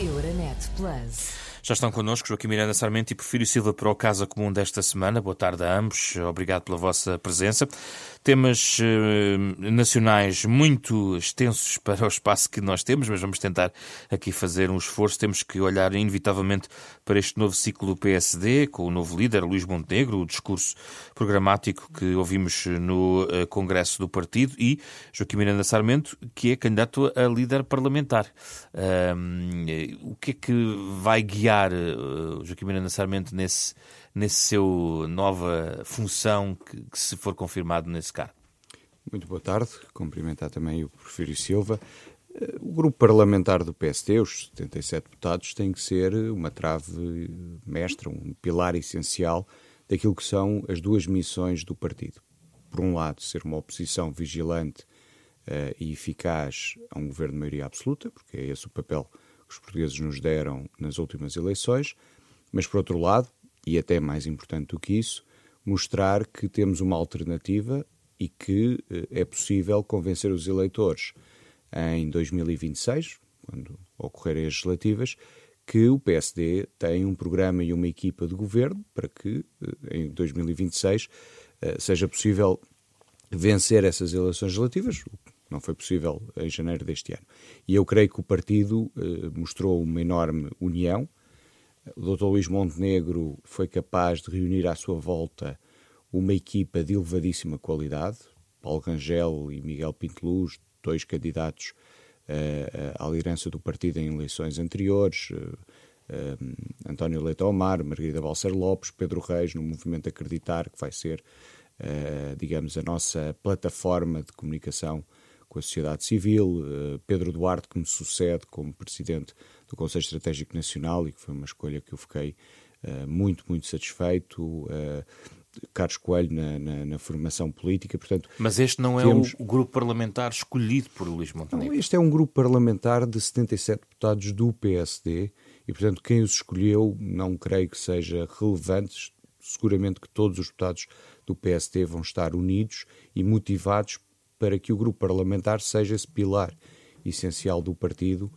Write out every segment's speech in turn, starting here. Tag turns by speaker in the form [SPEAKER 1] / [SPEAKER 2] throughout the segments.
[SPEAKER 1] Euronet Plus.
[SPEAKER 2] Já estão connosco Joaquim Miranda Sarmento e Porfírio Silva para o Casa Comum desta semana. Boa tarde a ambos. Obrigado pela vossa presença. Temas eh, nacionais muito extensos para o espaço que nós temos, mas vamos tentar aqui fazer um esforço. Temos que olhar inevitavelmente para este novo ciclo do PSD, com o novo líder, Luís Montenegro, o discurso programático que ouvimos no eh, Congresso do Partido e Joaquim Miranda Sarmento, que é candidato a líder parlamentar. o que é que vai guiar uh, Joaquim Miranda Sarmento nesse nesse seu nova função que, que se for confirmado nesse cargo.
[SPEAKER 3] Muito boa tarde, cumprimentar também o Porfírio Silva. Eh, o grupo parlamentar do PSD, os 77 deputados, tem que ser uma trave mestra, um pilar essencial daquilo que são as duas missões do partido. Por um lado, ser uma oposição vigilante uh, e eficaz a um governo de maioria absoluta, porque é esse o papel os portugueses nos deram nas últimas eleições, mas por outro lado, e até mais importante do que isso, mostrar que temos uma alternativa e que eh, é possível convencer os eleitores em 2026, quando ocorrerem as legislativas, que o PSD tem um programa e uma equipa de governo para que eh, em 2026 eh, seja possível vencer essas eleições legislativas, o não foi possível em janeiro deste ano. E eu creio que o partido mostrou uma enorme união, o Dr. Luís Montenegro foi capaz de reunir à sua volta uma equipa de elevadíssima qualidade, Paulo Rangel e Miguel Pinteluz, dois candidatos uh, à liderança do partido em eleições anteriores, uh, uh, António Leite Omar, Margarida Balcer Lopes, Pedro Reis, no movimento Acreditar, que vai ser, digamos, a nossa plataforma de comunicação com a sociedade civil, Pedro Duarte, que me sucede como presidente do Conselho Estratégico Nacional e que foi uma escolha que eu fiquei uh, muito, muito satisfeito. Uh, Carlos Coelho na, na, na, formação política, portanto...
[SPEAKER 2] Mas este não temos... é o, grupo parlamentar escolhido por Luís Montenegro?
[SPEAKER 3] Não, este é um grupo parlamentar de 77 deputados do PSD e, portanto, quem os escolheu não creio que seja relevante. Seguramente que todos os deputados do PSD vão estar unidos e motivados para que o grupo parlamentar seja esse pilar essencial do partido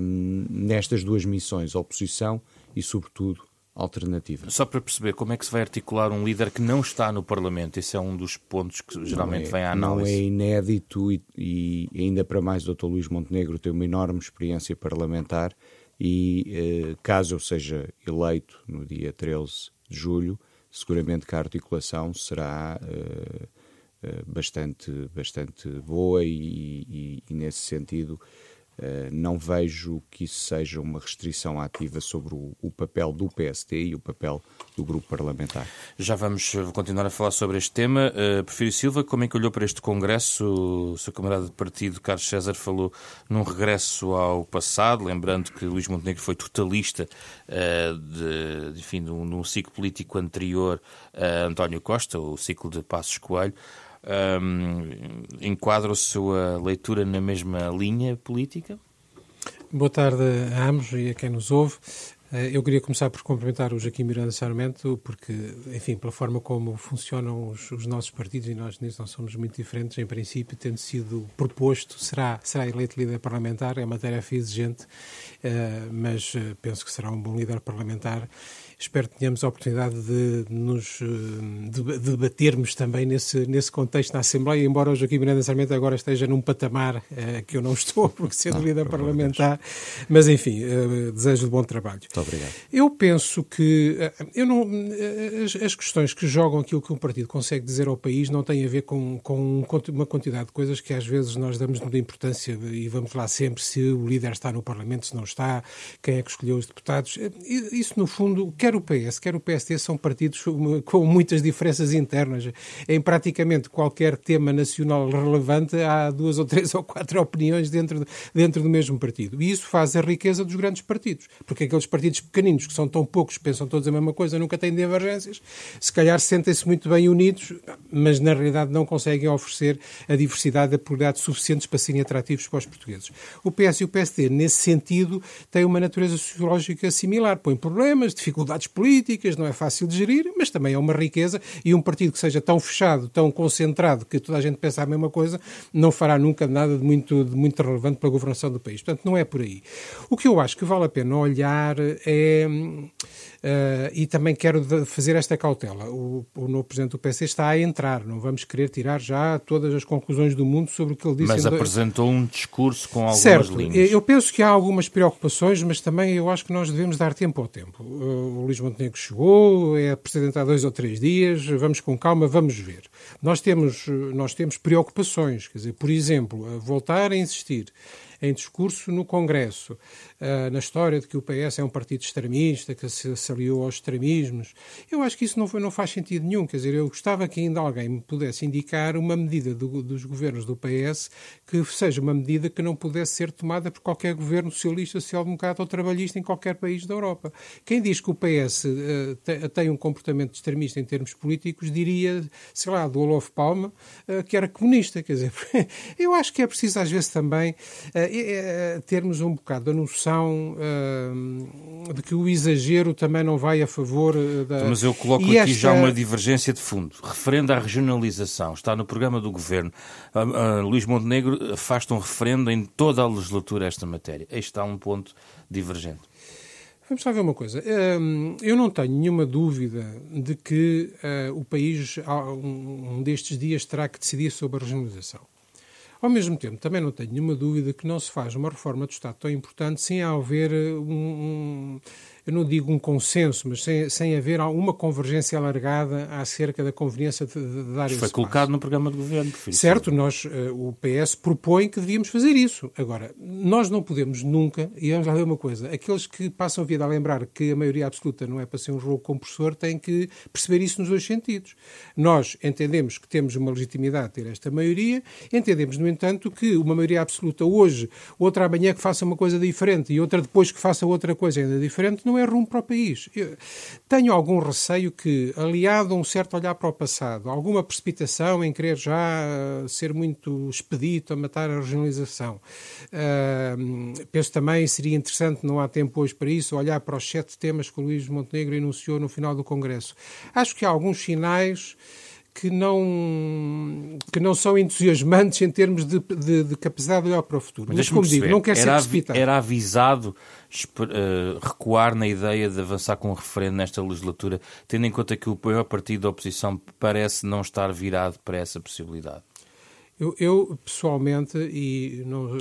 [SPEAKER 3] um, nestas duas missões, oposição e, sobretudo, alternativa.
[SPEAKER 2] Só para perceber como é que se vai articular um líder que não está no Parlamento, esse é um dos pontos que geralmente
[SPEAKER 3] é,
[SPEAKER 2] vem à análise.
[SPEAKER 3] Não é inédito e, e, ainda para mais o Dr. Luís Montenegro tem uma enorme experiência parlamentar e eh, caso eu seja eleito no dia 13 de julho, seguramente que a articulação será eh, bastante, bastante boa e, e, e nesse sentido Uh, não vejo que isso seja uma restrição ativa sobre o, o, papel do PSD e o papel do grupo parlamentar.
[SPEAKER 2] Já vamos continuar a falar sobre este tema. Uh, Prefiro Silva, como é que olhou para este Congresso? O seu camarada de partido, Carlos César, falou num regresso ao passado, lembrando que Luís Montenegro foi totalista uh, de, enfim, num, num ciclo político anterior a António Costa, o ciclo de Passos Coelho um, enquadra a sua leitura na mesma linha política?
[SPEAKER 4] Boa tarde a ambos e a quem nos ouve. Eh, eu queria começar por cumprimentar o Joaquim Miranda Sarmento, porque, enfim, pela forma como funcionam os, os, nossos partidos, e nós nisso não somos muito diferentes, em princípio, tendo sido proposto, será, será eleito líder parlamentar, é uma tarefa exigente, uh, mas uh, penso que será um bom líder parlamentar espero que tenhamos a oportunidade de nos eh, de debatermos também nesse, nesse contexto na Assembleia, embora o Joaquim Miranda Sarmento agora esteja num patamar uh, que eu não estou, porque sendo não, líder parlamentar, mas enfim, uh, desejo de bom trabalho.
[SPEAKER 3] Muito obrigado.
[SPEAKER 4] Eu penso que uh, eu não, as, as, questões que jogam aquilo que um partido consegue dizer ao país não têm a ver com, com uma quantidade de coisas que às vezes nós damos muita importância e vamos lá sempre se o líder está no Parlamento, se não está, quem é que escolheu os deputados. Isso, no fundo, quer o PS, quer o PSD são partidos com muitas diferenças internas. Em praticamente qualquer tema nacional relevante há duas ou três ou quatro opiniões dentro, dentro do mesmo partido. E isso faz a riqueza dos grandes partidos. Porque aqueles partidos pequeninos, que são tão poucos, pensam todos a mesma coisa, nunca têm divergências, se calhar sentem-se muito bem unidos, mas na realidade não conseguem oferecer a diversidade e a pluralidade suficientes para serem atrativos para os portugueses. O PS e o PSD, nesse sentido, têm uma natureza sociológica similar. Põem problemas, dificuldades dificuldades políticas, não é fácil de gerir, mas também é uma riqueza e um partido que seja tão fechado, tão concentrado, que toda a gente pensa a mesma coisa, não fará nunca nada de muito, de muito relevante para a governação do país. Portanto, não é por aí. O que eu acho que vale a pena olhar é Uh, e também quero fazer esta cautela. O, o novo presidente do PC está a entrar, não vamos querer tirar já todas as conclusões do mundo sobre o que ele disse.
[SPEAKER 2] Mas apresentou um discurso com algumas
[SPEAKER 4] certo,
[SPEAKER 2] linhas.
[SPEAKER 4] Eu penso que há algumas preocupações, mas também eu acho que nós devemos dar tempo ao tempo. Uh, o Luís Montenegro chegou, é presidente há dois ou três dias, vamos com calma, vamos ver. Nós temos, nós temos preocupações, quer dizer, por exemplo, voltar a insistir em discurso no Congresso, uh, na história de que o PS é um partido extremista, que se aliou aos extremismos. Eu acho que isso não, foi, não faz sentido nenhum. Quer dizer, eu gostava que ainda alguém me pudesse indicar uma medida do, dos governos do PS que seja uma medida que não pudesse ser tomada por qualquer governo socialista, social-democrata ou trabalhista em qualquer país da Europa. Quem diz que o PS uh, te, tem um comportamento extremista em termos políticos diria, sei lá, do Olof Palme, uh, que era comunista. Quer dizer, eu acho que é preciso às vezes também termos um bocado a noção de que o exagero também não vai a favor da.
[SPEAKER 2] Mas eu coloco e aqui esta... já uma divergência de fundo. Referendo à regionalização, está no programa do governo. Luís Montenegro afasta um referendo em toda a legislatura esta matéria. Aí está um ponto divergente.
[SPEAKER 4] Vamos lá ver uma coisa. Hum, eu não tenho nenhuma dúvida de que eh, o país, um destes dias, terá que decidir sobre a regionalização. Ao mesmo tempo, também não tenho nenhuma dúvida que não se faz uma reforma do Estado tão importante sem haver um, um eu não digo um consenso, mas sem, sem haver alguma convergência alargada acerca da conveniência de, de dar
[SPEAKER 2] Foi colocado no programa de governo.
[SPEAKER 4] Certo, nós, uh, o PS propõe que devíamos fazer isso. Agora, nós não podemos nunca, e vamos lá ver uma coisa, aqueles que passam a vida a lembrar que a maioria absoluta não é para ser um jogo compressor têm que perceber isso nos dois sentidos. Nós entendemos que temos uma legitimidade de ter esta maioria, entendemos, no entanto, que uma maioria absoluta hoje, outra amanhã que faça uma coisa diferente e outra depois que faça outra coisa ainda diferente, não não é rumo para o país. Eu tenho algum receio que, aliado a um certo olhar para o passado, alguma precipitação em querer já uh, ser muito expedito a matar a regionalização, uh, penso também seria interessante, não há tempo hoje para isso, olhar para os sete temas que o Luís Montenegro enunciou no final do Congresso. Acho que há alguns sinais que não, que não são entusiasmantes em termos de, de, de capacidade de olhar para o futuro.
[SPEAKER 2] Mas, Mas como perceber, digo, não quer ser precipitado. Era avisado uh, recuar na ideia de avançar com um referendo nesta legislatura, tendo em conta que o maior partido da oposição parece não estar virado para essa possibilidade?
[SPEAKER 4] Eu, eu, pessoalmente, e não,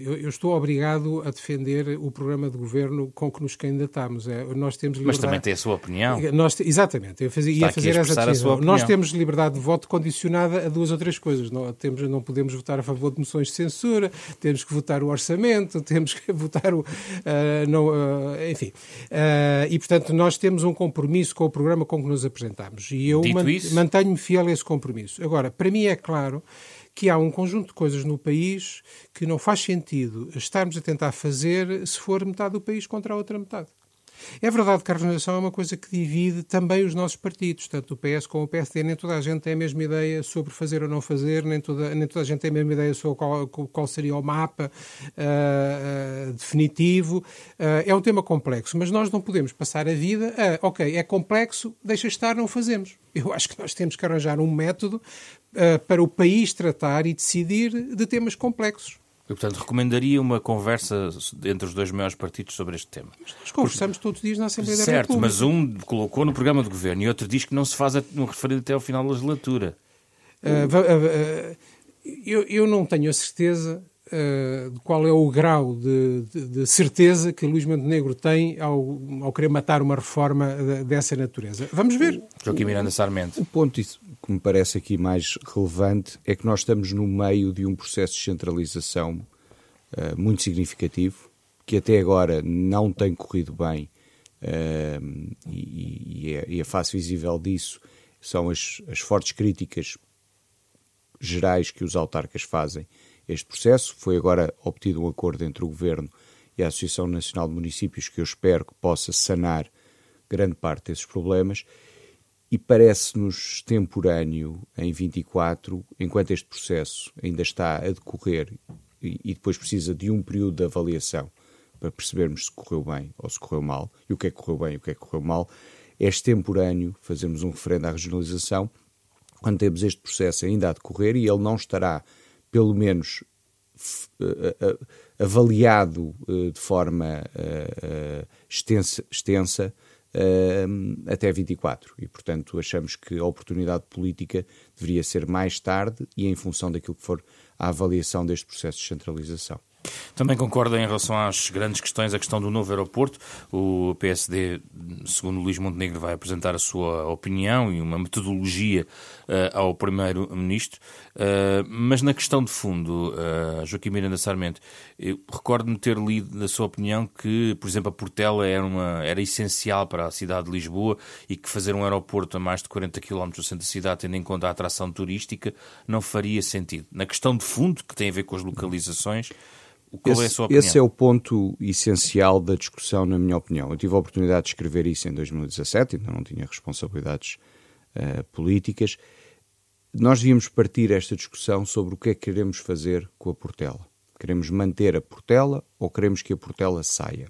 [SPEAKER 4] eu, eu, estou obrigado a defender o programa de governo com que nos candidatamos. É, nós temos
[SPEAKER 2] liberdade... Mas também tem a sua opinião.
[SPEAKER 4] Nós, exatamente, eu fazia, ia fazer essa decisão. Nós temos liberdade de voto condicionada a duas ou três coisas. Não, temos, não podemos votar a favor de moções de censura, temos que votar o orçamento, temos que votar o. Uh, não, uh, enfim. Uh, e, portanto, nós temos um compromisso com o programa com que nos apresentamos. E eu man, mantenho-me fiel a esse compromisso. Agora, para mim é claro que há um conjunto de coisas no país que não faz sentido estarmos a tentar fazer se for metade do país contra a outra metade. É verdade que a regionalização é uma coisa que divide também os nossos partidos, tanto o PS como o PSD. Nem toda a gente tem a mesma ideia sobre fazer ou não fazer, nem toda, nem toda a gente tem a mesma ideia sobre qual, qual seria o mapa uh, uh, definitivo. Uh, é um tema complexo, mas nós não podemos passar a vida a, ok, é complexo, deixa estar, não fazemos. Eu acho que nós temos que arranjar um método para o país tratar e decidir de temas complexos.
[SPEAKER 2] E, portanto, recomendaria uma conversa entre os dois maiores partidos sobre este tema.
[SPEAKER 4] Mas nós conversamos Porque... todos os dias na Assembleia
[SPEAKER 2] certo,
[SPEAKER 4] da República.
[SPEAKER 2] Certo, mas um colocou no programa de governo e outro diz que não se faz um referendo até ao final da legislatura.
[SPEAKER 4] Uh, uh, uh, eu, eu não tenho a certeza Uh, qual é o grau de, de, de, certeza que Luís Montenegro tem ao, ao querer matar uma reforma de, dessa natureza. Vamos ver.
[SPEAKER 2] Joaquim Miranda Sarmento.
[SPEAKER 3] O ponto que me parece aqui mais relevante é que nós estamos no meio de um processo de centralização uh, muito significativo, que até agora não tem corrido bem, uh, e, e, é, e, a face visível disso são as, as fortes críticas gerais que os autarcas fazem este processo. Foi agora obtido um acordo entre o Governo e a Associação Nacional de Municípios que eu espero que possa sanar grande parte desses problemas. E parece-nos temporâneo em 24, enquanto este processo ainda está a decorrer e, e depois precisa de um período de avaliação para percebermos se correu bem ou se correu mal, e o que é que correu bem e o que é que correu mal, é extemporâneo fazermos um referendo à regionalização. Quando temos este processo ainda a decorrer e ele não estará, pelo menos, avaliado de forma extensa, extensa até 24. E, portanto, achamos que a oportunidade política deveria ser mais tarde e em função daquilo que for a avaliação deste processo de centralização.
[SPEAKER 2] Também concorda em relação às grandes questões, a questão do novo aeroporto. O PSD, segundo Luís Montenegro, vai apresentar a sua opinião e uma metodologia uh, ao Primeiro-Ministro. Uh, mas na questão de fundo, uh, Joaquim Miranda Sarmento, recordo-me ter lido, na sua opinião, que, por exemplo, a Portela era, uma, era essencial para a cidade de Lisboa e que fazer um aeroporto a mais de 40 km do centro da cidade, tendo em conta a atração turística, não faria sentido. Na questão de fundo, que tem a ver com as localizações, qual esse, é sua opinião?
[SPEAKER 3] Esse é o ponto essencial da discussão, na minha opinião. Eu tive a oportunidade de escrever isso em 2017, então não tinha responsabilidades uh, políticas. Nós devíamos partir esta discussão sobre o que é que queremos fazer com a Portela. Queremos manter a Portela ou queremos que a Portela saia?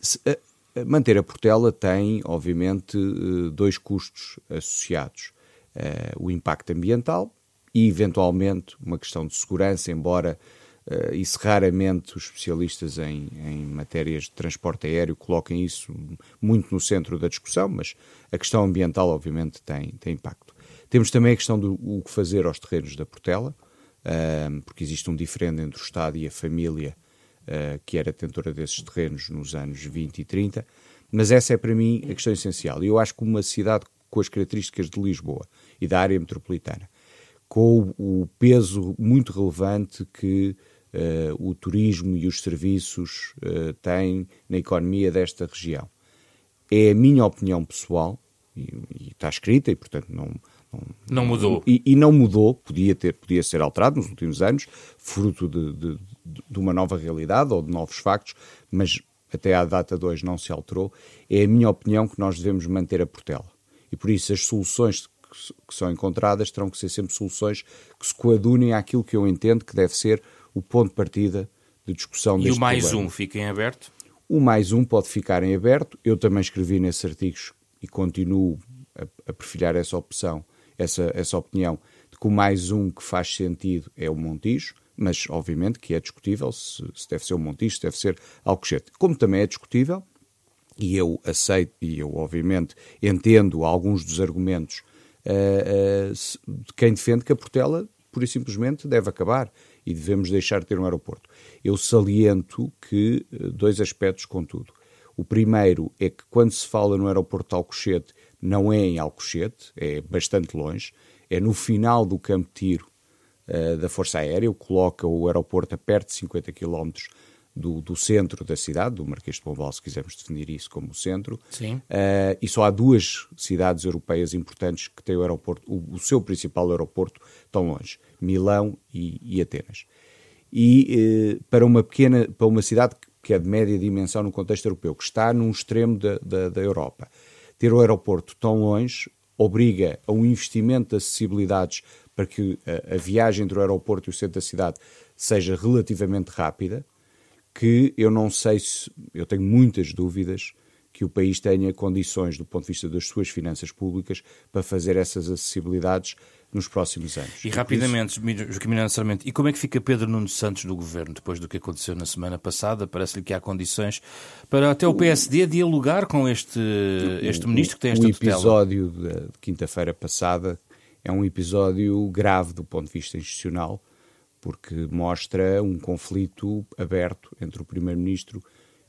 [SPEAKER 3] Se, uh, manter a Portela tem, obviamente, uh, dois custos associados. o impacto ambiental e, eventualmente, uma questão de segurança, embora Uh, isso raramente os especialistas em, em, matérias de transporte aéreo colocam isso muito no centro da discussão, mas a questão ambiental, obviamente, tem, tem impacto. Temos também a questão do o que fazer aos terrenos da Portela, uh, porque existe um diferendo entre o Estado e a família uh, que era detentora desses terrenos nos anos 20 e 30, mas essa é para mim a questão essencial. E eu acho que uma cidade com as características de Lisboa e da área metropolitana, com o, peso muito relevante que o turismo e os serviços uh, têm na economia desta região. É a minha opinião pessoal, e, e está escrita, e portanto não,
[SPEAKER 2] não, mudou.
[SPEAKER 3] E, e, não mudou, podia, ter, podia ser alterado nos últimos anos, fruto de, de, de, uma nova realidade ou de novos factos, mas até à data de hoje não se alterou. É a minha opinião que nós devemos manter a Portela. E por isso as soluções que são encontradas terão que ser sempre soluções que se coadunem àquilo que eu entendo que deve ser o ponto de partida de discussão
[SPEAKER 2] e
[SPEAKER 3] deste
[SPEAKER 2] E o mais
[SPEAKER 3] problema.
[SPEAKER 2] um fica em aberto?
[SPEAKER 3] O mais um pode ficar em aberto. Eu também escrevi nesses artigos e continuo a, a perfilhar essa opção, essa, essa opinião, de que o mais um que faz sentido é o Montijo, mas obviamente que é discutível se, se deve ser o Montijo, se deve ser Alcochete. Como também é discutível, e eu aceito, e eu obviamente entendo alguns dos argumentos uh, uh, de quem defende que a Portela, pura e simplesmente, deve acabar e devemos deixar de ter um aeroporto. Eu saliento que eh, dois aspectos, contudo. O primeiro é que quando se fala no aeroporto de Alcochete, não é em Alcochete, é bastante longe, é no final do campo de tiro uh, da Força Aérea, coloca o aeroporto a perto de 50 km do, do, centro da cidade, do Marquês de Pombal, se quisermos definir isso como centro.
[SPEAKER 2] Sim.
[SPEAKER 3] Uh, e só há duas cidades europeias importantes que têm o aeroporto, o, o seu principal aeroporto tão longe, Milão e, e Atenas. E uh, para uma pequena, para uma cidade que é de média dimensão no contexto europeu, que está num extremo da, da, da Europa, ter o aeroporto tão longe obriga a um investimento de acessibilidades para que a, a viagem entre o aeroporto e o centro da cidade seja relativamente rápida que eu não sei se. Eu tenho muitas dúvidas que o país tenha condições, do ponto de vista das suas finanças públicas, para fazer essas acessibilidades nos próximos anos.
[SPEAKER 2] E, e rapidamente, isso... Joaquim Miranda e como é que fica Pedro Nuno Santos do governo depois do que aconteceu na semana passada? Parece-lhe que há condições para até o PSD dialogar com este, este ministro que tem esta
[SPEAKER 3] O episódio tutela. de quinta-feira passada é um episódio grave do ponto de vista institucional porque mostra um conflito aberto entre o Primeiro-Ministro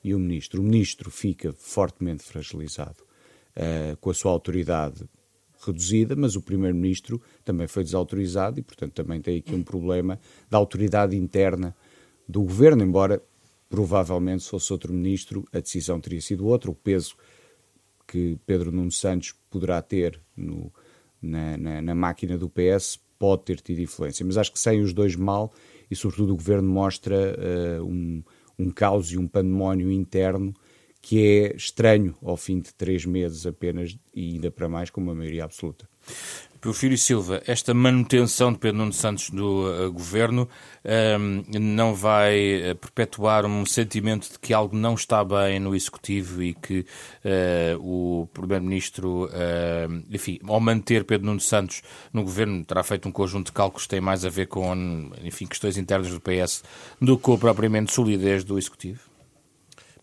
[SPEAKER 3] e o Ministro. O Ministro fica fortemente fragilizado uh, com a sua autoridade reduzida, mas o Primeiro-Ministro também foi desautorizado e, portanto, também tem aqui um problema da autoridade interna do Governo, embora provavelmente se fosse outro Ministro a decisão teria sido outra, o peso que Pedro Nuno Santos poderá ter no, na, na, na máquina do PS pode ter tido influência, mas acho que sem os dois mal e sobretudo o governo mostra uh, um, um caos e um pandemónio interno que é estranho ao fim de três meses apenas e ainda para mais com uma maioria absoluta.
[SPEAKER 2] Porfírio Silva, esta manutenção de Pedro Nuno Santos no uh, governo uh, não vai uh, perpetuar um sentimento de que algo não está bem no Executivo e que o Primeiro-Ministro, enfim, ao manter Pedro Nuno Santos no governo, terá feito um conjunto de cálculos que têm mais a ver com, enfim, questões internas do PS do que propriamente solidez do Executivo?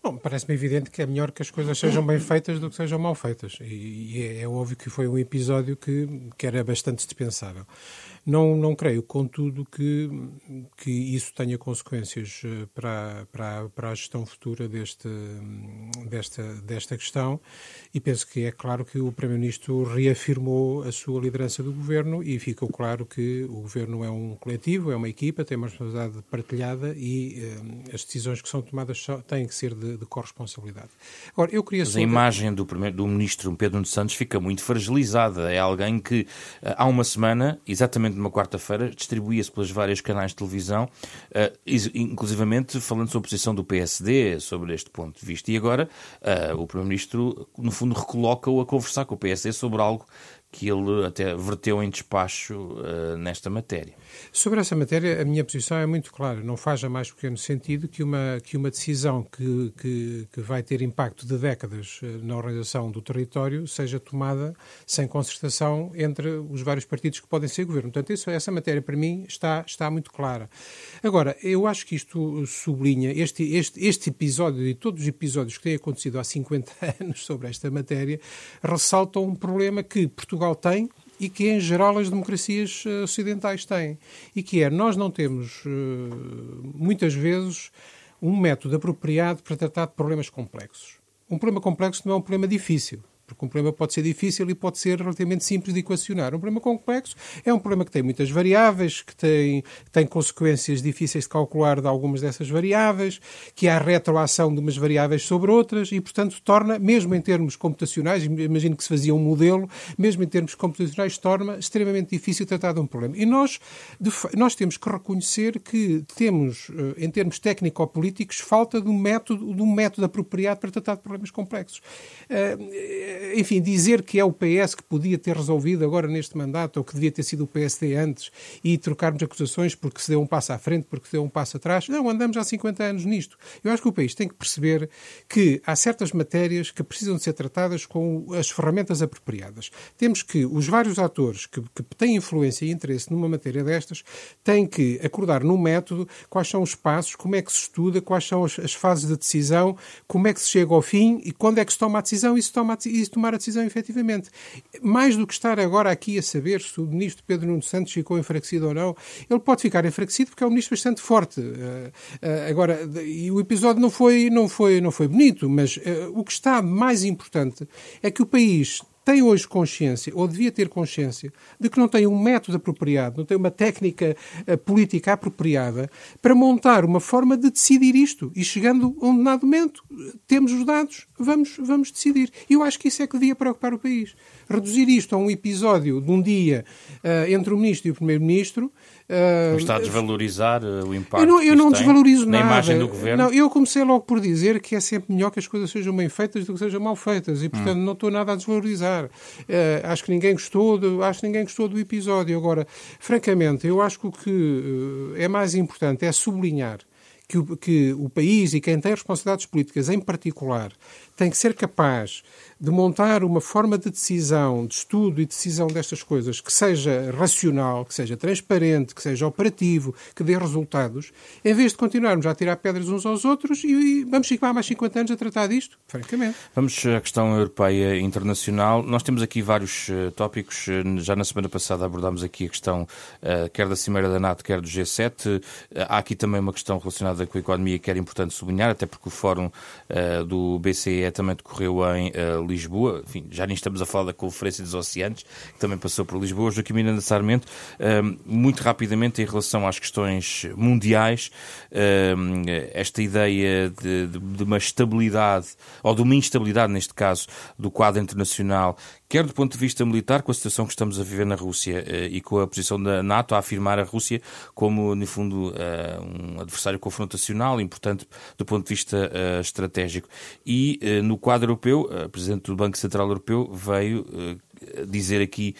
[SPEAKER 4] Bom, parece-me evidente que é melhor que as coisas sejam bem feitas do que sejam mal feitas. E, e é, é, óbvio que foi um episódio que, que era bastante dispensável. Não, não creio, contudo, que, que isso tenha consequências eh, para, para, para a gestão futura deste, desta, desta questão e penso que é claro que o Primeiro-Ministro reafirmou a sua liderança do Governo e ficou claro que o Governo é um coletivo, é uma equipa, tem uma responsabilidade partilhada e eh, as decisões que são tomadas têm que ser de, de corresponsabilidade.
[SPEAKER 2] Agora, eu queria Mas a imagem do, primeiro, do Ministro Pedro Santos fica muito fragilizada. É alguém que eh, há uma semana, exatamente numa quarta-feira, distribuía-se pelos vários canais de televisão, uh, inclusivamente falando sobre a posição do PSD sobre este ponto de vista. E agora uh, o Primeiro-Ministro, no fundo, recoloca-o a conversar com o PSD sobre algo que ele até verteu em despacho uh, nesta matéria.
[SPEAKER 4] Sobre essa matéria, a minha posição é muito clara. Não faz a mais pequeno sentido que uma, que uma decisão que, que, que vai ter impacto de décadas eh, na organização do território seja tomada sem concertação entre os vários partidos que podem ser governo. Portanto, isso, essa matéria, para mim, está, está muito clara. Agora, eu acho que isto sublinha, este, este, este episódio e todos os episódios que têm acontecido há 50 anos sobre esta matéria, ressaltam um problema que Portugal tem e que, em geral, as democracias eh, ocidentais têm. E que é, nós não temos, eh, muitas vezes, um método apropriado para tratar de problemas complexos. Um problema complexo não é um problema difícil. Porque um problema pode ser difícil e pode ser relativamente simples de equacionar. Um problema complexo é um problema que tem muitas variáveis, que tem, tem consequências difíceis de calcular de algumas dessas variáveis, que há retroação de umas variáveis sobre outras e, portanto, torna, mesmo em termos computacionais, imagino que se fazia um modelo, mesmo em termos computacionais, torna extremamente difícil tratar de um problema. E nós, de, nós temos que reconhecer que temos, eh, em termos técnico-políticos, falta de um método, de um método apropriado para tratar de problemas complexos. Uh, enfim, dizer que é o PS que podia ter resolvido agora neste mandato, ou que devia ter sido o PSD antes, e trocarmos acusações porque se deu um passo à frente, porque se deu um passo atrás. Não, andamos há 50 anos nisto. Eu acho que o país tem que perceber que há certas matérias que precisam de ser tratadas com as ferramentas apropriadas. Temos que, os vários atores que, que têm influência e interesse numa matéria destas, têm que acordar num método quais são os passos, como é que se estuda, quais são as, as fases de decisão, como é que se chega ao fim e quando é que se toma a decisão e se toma a, e de tomar a decisão efetivamente. Mais do que estar agora aqui a saber se o ministro Pedro Nuno Santos ficou enfraquecido ou não, ele pode ficar enfraquecido porque é um ministro bastante forte. Uh, uh, agora, e o episódio não foi, não foi, não foi bonito, mas uh, o que está mais importante é que o país tem hoje consciência, ou devia ter consciência, de que não tem um método apropriado, não tem uma técnica uh, política apropriada para montar uma forma de decidir isto. E chegando a um dado momento, temos os dados, vamos, vamos decidir. E eu acho que isso é que devia preocupar o país. Reduzir isto a um episódio de um dia uh, entre o Ministro e o Primeiro-Ministro
[SPEAKER 2] Uh, está a desvalorizar uh, o impacto
[SPEAKER 4] eu não, eu não desvalorizo
[SPEAKER 2] na
[SPEAKER 4] nada.
[SPEAKER 2] imagem do governo?
[SPEAKER 4] Não, eu comecei logo por dizer que é sempre melhor que as coisas sejam bem feitas do que sejam mal feitas e, portanto, hum. não estou nada a desvalorizar. Uh, acho que ninguém gostou, de, acho que ninguém gostou do episódio. Agora, francamente, eu acho que o que é mais importante é sublinhar que o, que o país e quem tem responsabilidades políticas em particular tem que ser capaz de montar uma forma de decisão, de estudo e decisão destas coisas que seja racional, que seja transparente, que seja operativo, que dê resultados, em vez de continuarmos a tirar pedras uns aos outros e vamos ficar mais 50 anos a tratar disto, francamente.
[SPEAKER 2] Vamos à questão europeia e internacional. Nós temos aqui vários uh, tópicos. Uh, já na semana passada abordámos aqui a questão uh, quer da Cimeira da NATO, quer do G7. há aqui também uma questão relacionada com a economia que era importante sublinhar, até porque o fórum do BCE também decorreu em Lisboa, enfim, já nem estamos a falar da Conferência dos Oceanos, que também passou por Lisboa, Joaquim Miranda Sarmento, hum, muito rapidamente em relação às questões mundiais, hum, esta ideia de, de uma estabilidade, ou de uma instabilidade, neste caso, do quadro internacional, quer do ponto de vista militar, com a situação que estamos a viver na Rússia eh, e com a posição da NATO a afirmar a Rússia como, no fundo, eh, um adversário confrontacional importante do ponto de vista eh, estratégico. E no quadro europeu, a Presidente do Banco Central Europeu veio dizer aqui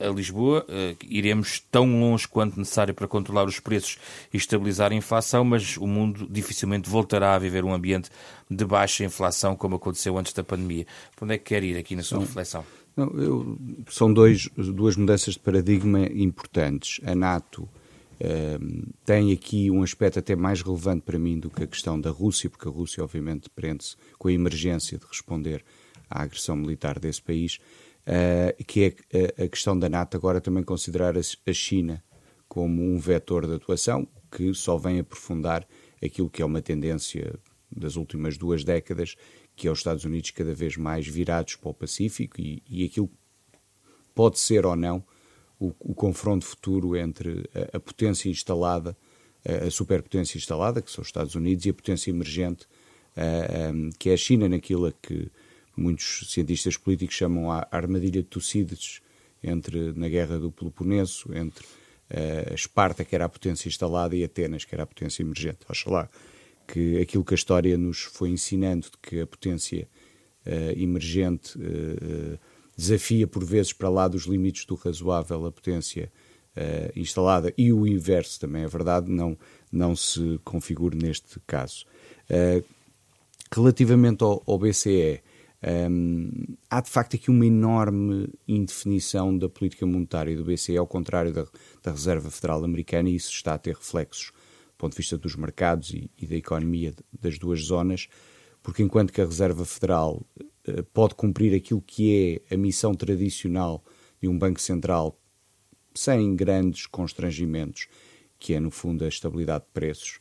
[SPEAKER 2] a Lisboa que iremos tão longe quanto necessário para controlar os preços e estabilizar a inflação, mas o mundo dificilmente voltará a viver um ambiente de baixa inflação como aconteceu antes da pandemia. Para onde é que quer ir aqui na sua reflexão?
[SPEAKER 3] Não, eu, são dois, duas mudanças de paradigma importantes. A NATO uh, tem aqui um aspecto até mais relevante para mim do que a questão da Rússia, porque a Rússia, obviamente, prende-se com a emergência de responder à agressão militar desse país, uh, que é a, a, questão da NATO agora também considerar a, a China como um vetor de atuação, que só vem aprofundar aquilo que é uma tendência das últimas duas décadas, que é os Estados Unidos cada vez mais virados para o Pacífico e, e aquilo pode ser ou não o, o confronto futuro entre a, a potência instalada, a, a, superpotência instalada, que são os Estados Unidos, e a potência emergente, um, que é a China, naquilo a que muitos cientistas políticos chamam a armadilha de Tucídides, entre, na guerra do Peloponeso, entre uh, Esparta, que era a potência instalada, e Atenas, que era a potência emergente. Oxalá que aquilo que a história nos foi ensinando, de que a potência uh, emergente uh, desafia por vezes para lá dos limites do razoável a potência instalada e o inverso também é verdade, não, não se configura neste caso. relativamente ao, ao BCE, um, há de facto aqui uma enorme indefinição da política monetária do BCE, ao contrário da, da Reserva Federal Americana, e isso está a ter reflexos ponto de vista dos mercados e, e da economia das duas zonas, porque enquanto que a Reserva Federal uh, pode cumprir aquilo que é a missão tradicional de um Banco Central sem grandes constrangimentos, que é no fundo a estabilidade de preços,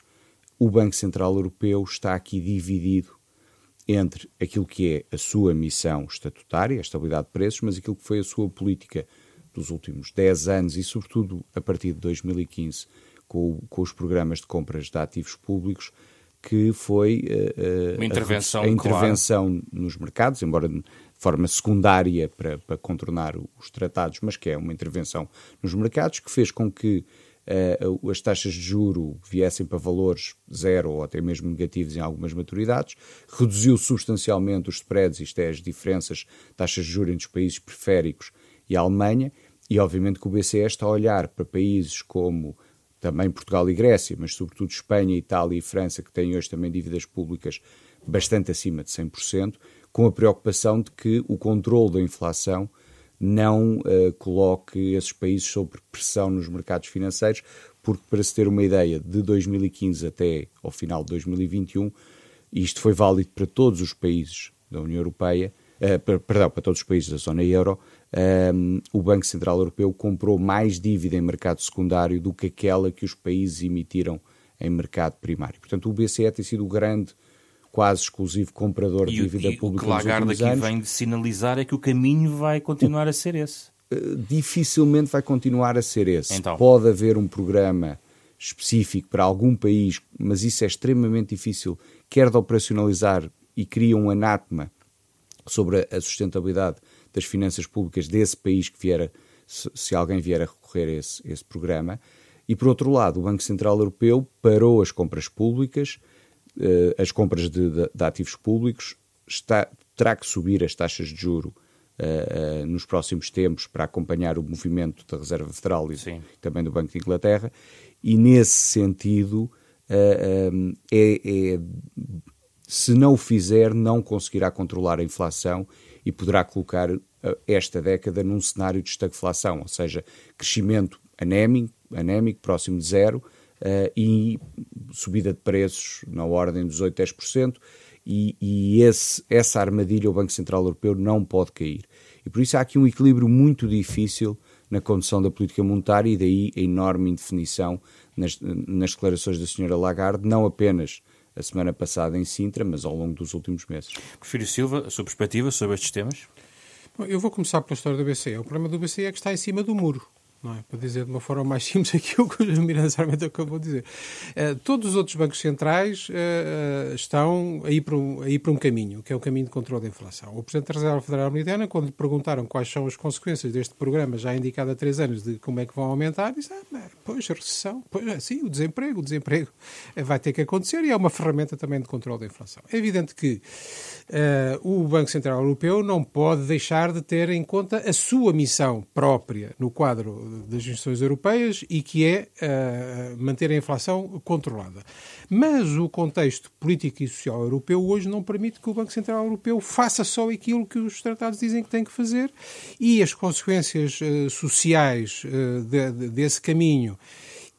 [SPEAKER 3] o Banco Central Europeu está aqui dividido entre aquilo que é a sua missão estatutária, a estabilidade de preços, mas aquilo que foi a sua política dos últimos 10 anos e, sobretudo, a partir de 2015, com, com os programas de compras de ativos públicos, que foi
[SPEAKER 2] uh, Uma intervenção,
[SPEAKER 3] a, a intervenção claro. nos mercados, embora de forma secundária para, para, contornar os tratados, mas que é uma intervenção nos mercados, que fez com que uh, as taxas de juro viessem para valores zero ou até mesmo negativos em algumas maturidades, reduziu substancialmente os spreads, isto é, as diferenças taxas de juro entre os países periféricos e a Alemanha, e obviamente que o BCE está a olhar para países como também Portugal e Grécia, mas sobretudo Espanha, Itália e França, que têm hoje também dívidas públicas bastante acima de 100%, com a preocupação de que o controle da inflação não uh, coloque esses países sob pressão nos mercados financeiros, porque, para se ter uma ideia, de 2015 até ao final de 2021, e isto foi válido para todos os países da União Europeia, uh, perdão, para todos os países da zona euro, um, o Banco Central Europeu comprou mais dívida em mercado secundário do que aquela que os países emitiram em mercado primário. Portanto, o BCE tem sido o grande, quase exclusivo comprador
[SPEAKER 2] e,
[SPEAKER 3] de dívida
[SPEAKER 2] e
[SPEAKER 3] pública.
[SPEAKER 2] O que Lagarde aqui
[SPEAKER 3] anos.
[SPEAKER 2] vem de sinalizar é que o caminho vai continuar a ser esse.
[SPEAKER 3] Uh, dificilmente vai continuar a ser esse.
[SPEAKER 2] Então.
[SPEAKER 3] Pode haver um programa específico para algum país, mas isso é extremamente difícil, quer de operacionalizar e cria um anátema sobre a sustentabilidade das finanças públicas desse país que vier, a, se, alguém vier a recorrer a esse, esse programa. E, por outro lado, o Banco Central Europeu parou as compras públicas, eh, as compras de, de, de ativos públicos, está, terá que subir as taxas de juro uh, uh, nos próximos tempos para acompanhar o movimento da Reserva Federal e Sim. também do Banco de Inglaterra, e nesse sentido uh, é, é, se não o fizer, não conseguirá controlar a inflação e poderá colocar eh, esta década num cenário de estagflação, ou seja, crescimento anémico, anémico próximo de zero uh, e subida de preços na ordem dos 8, 10%, e, e esse, essa armadilha o Banco Central Europeu não pode cair. E por isso há aqui um equilíbrio muito difícil na condução da política monetária e daí a enorme indefinição nas, nas declarações da senhora Lagarde, não apenas a semana passada em Sintra, mas ao longo dos últimos meses.
[SPEAKER 2] Porfírio Silva, a sua perspectiva sobre estes temas?
[SPEAKER 4] Bom, eu vou começar pela história do BCE. O problema do BCE é que está em cima do muro. Não é? Para dizer de uma forma mais simples aquilo que o Miranda Sarmento acabou de dizer. Uh, todos os outros bancos centrais uh, estão aí para, um, aí para um caminho, que é o caminho de controle da inflação. O Presidente da Reserva Federal Americana, quando lhe perguntaram quais são as consequências deste programa, já indicado há três anos, de como é que vão aumentar, disse, ah, pois, a recessão, pois, é, sim, o desemprego, o desemprego vai ter que acontecer e é uma ferramenta também de controle da inflação. É evidente que uh, o Banco Central Europeu não pode deixar de ter em conta a sua missão própria no quadro das instituições europeias e que é uh, manter a inflação controlada. Mas o contexto político e social europeu hoje não permite que o Banco Central Europeu faça só aquilo que os tratados dizem que tem que fazer e as consequências uh, sociais uh, de, de, desse caminho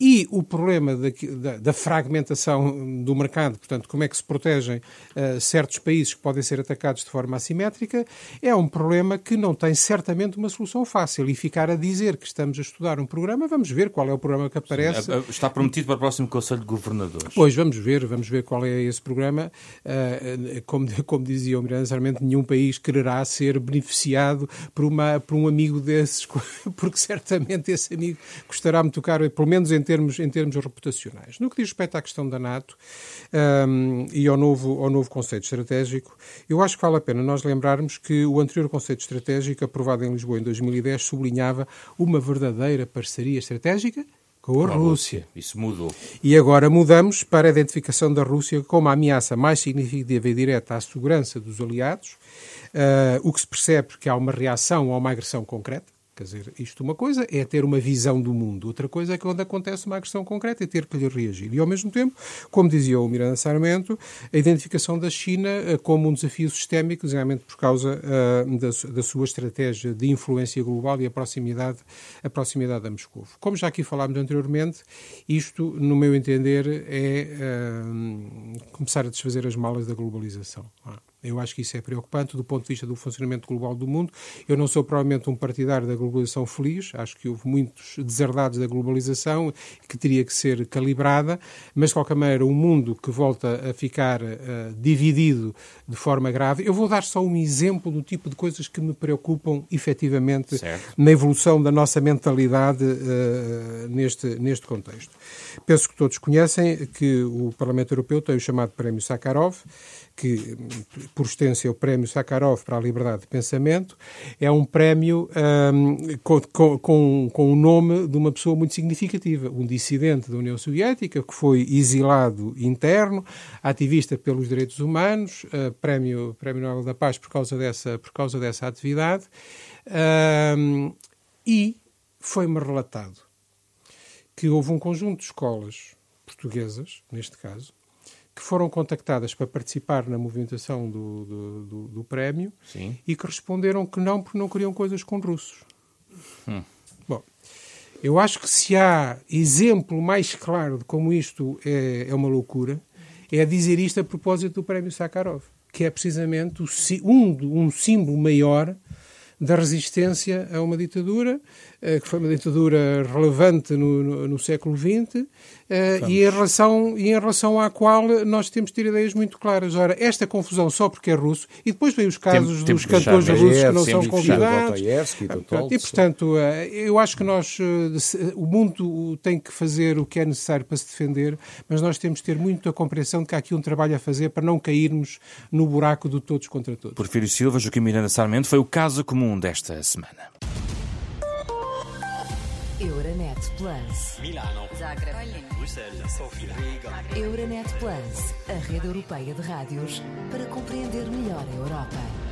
[SPEAKER 4] e o problema da, da, da, fragmentação do mercado, portanto, como é que se protegem uh, certos países que podem ser atacados de forma assimétrica, é um problema que não tem certamente uma solução fácil. E ficar a dizer que estamos a estudar um programa, vamos ver qual é o programa que aparece. Sim,
[SPEAKER 2] está prometido para o próximo Conselho de Governadores.
[SPEAKER 4] Pois, vamos ver, vamos ver qual é esse programa. Uh, como, como dizia o Miranda Sarmento, nenhum país quererá ser beneficiado por, uma, por um amigo desses, porque certamente esse amigo custará muito caro, pelo menos em termos, em termos reputacionais. No que diz respeito à questão da NATO um, e ao novo, ao novo conceito estratégico, eu acho que vale a pena nós lembrarmos que o anterior conceito estratégico, aprovado em Lisboa em 2010, sublinhava uma verdadeira parceria estratégica com a Rússia. Rússia.
[SPEAKER 2] Isso mudou.
[SPEAKER 4] E agora mudamos para a identificação da Rússia como a ameaça mais significativa e direta à segurança dos aliados, uh, o que se percebe que há uma reação ou uma agressão concreta. Quer dizer, isto uma coisa é ter uma visão do mundo, outra coisa é quando acontece uma agressão concreta e ter que lhe reagir. E ao mesmo tempo, como dizia o Miranda Sarmento, a identificação da China eh, como um desafio sistémico, exatamente por causa uh, da, da, sua estratégia de influência global e a proximidade, a proximidade a Moscou. Como já aqui falámos anteriormente, isto, no meu entender, é uh, começar a desfazer as malas da globalização. Ah. Eu acho que isso é preocupante do ponto de vista do funcionamento global do mundo. Eu não sou provavelmente um partidário da globalização feliz, acho que houve muitos deserdados da globalização que teria que ser calibrada, mas de qualquer maneira, um mundo que volta a ficar uh, dividido de forma grave. Eu vou dar só um exemplo do tipo de coisas que me preocupam efetivamente certo. na evolução da nossa mentalidade uh, neste, neste contexto. Penso que todos conhecem que o Parlamento Europeu tem o chamado Prémio Sakharov que, por extensão, é o Prémio Sakharov para a Liberdade de Pensamento, é um prémio um, com, com, com o nome de uma pessoa muito significativa, um dissidente da União Soviética, que foi exilado interno, ativista pelos direitos humanos, uh, prémio, prémio Nobel da Paz por causa dessa, por causa dessa atividade, um, e foi-me relatado que houve um conjunto de escolas portuguesas, neste caso, que foram contactadas para participar na movimentação do, do, do, do prémio Sim. e que responderam que não, porque não queriam coisas com russos. Hum. Bom, eu acho que se há exemplo mais claro de como isto é, é uma loucura, é dizer isto a propósito do prémio Sakharov, que é precisamente um, um símbolo maior da resistência a uma ditadura, eh, que foi uma ditadura relevante no, no, no século XX, Uh, e, em relação, e em relação à qual nós temos de ter ideias muito claras. Ora, esta confusão só porque é russo, e depois vem os casos dos cantores russos que não são convidados. E, portanto, uh, eu acho que nós, o mundo tem que fazer o que é necessário para se defender, mas nós temos de ter muito a compreensão de que há aqui um trabalho a fazer para não cairmos no buraco do todos contra todos.
[SPEAKER 2] Porfírio Silva, Joaquim Miranda Sarmento, foi o caso comum desta semana.
[SPEAKER 1] Euronet Plus. Milano. Zagreb. Bruxelas. Sofia. Riga. Euronet Plus, a rede europeia de rádios para compreender melhor a Europa.